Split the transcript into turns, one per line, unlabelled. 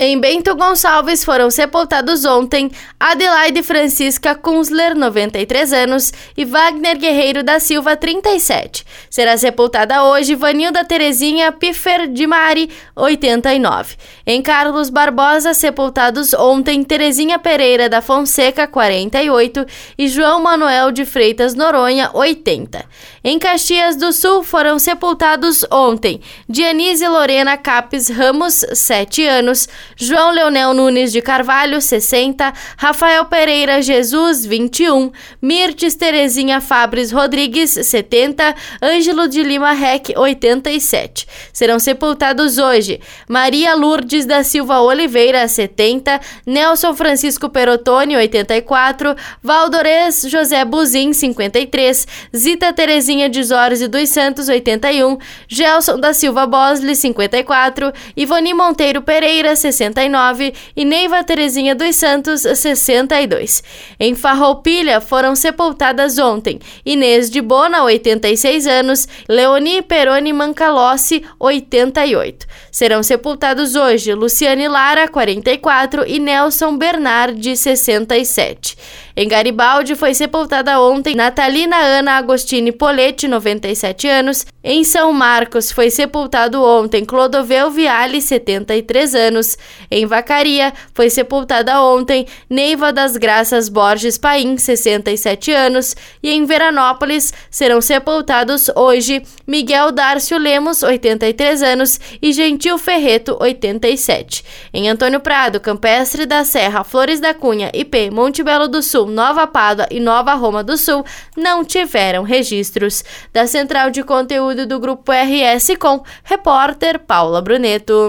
Em Bento Gonçalves foram sepultados ontem Adelaide Francisca Kunzler, 93 anos, e Wagner Guerreiro da Silva, 37. Será sepultada hoje Vanilda Terezinha Piffer de Mari, 89. Em Carlos Barbosa, sepultados ontem Terezinha Pereira da Fonseca, 48, e João Manuel de Freitas Noronha, 80. Em Caxias do Sul foram sepultados ontem Dianise Lorena Capes Ramos, 7 anos, João Leonel Nunes de Carvalho, 60, Rafael Pereira Jesus, 21, Mirtes Terezinha Fabres Rodrigues, 70, Ângelo de Lima Rec, 87. Serão sepultados hoje Maria Lourdes da Silva Oliveira, 70, Nelson Francisco Perotoni, 84, Valdores José Buzin, 53, Zita Terezinha de Zores dos Santos, 81, Gelson da Silva Bosley, 54, Ivoni Monteiro Pereira, 60 69 e Neiva Terezinha dos Santos, 62. Em Farroupilha foram sepultadas ontem Inês de Bona, 86 anos, Leoni Peroni Mancalossi, 88. Serão sepultados hoje Luciane Lara, 44 e Nelson Bernardi, 67. Em Garibaldi foi sepultada ontem Natalina Ana Agostini Poletti, 97 anos. Em São Marcos foi sepultado ontem Clodovel Viale, 73 anos. Em Vacaria foi sepultada ontem Neiva das Graças Borges Paim, 67 anos. E em Veranópolis serão sepultados hoje Miguel Dárcio Lemos, 83 anos, e Gentil Ferreto, 87. Em Antônio Prado, Campestre da Serra, Flores da Cunha, IP, Monte Belo do Sul, Nova Pádua e Nova Roma do Sul não tiveram registros. Da central de conteúdo do Grupo RS Com, repórter Paula Bruneto.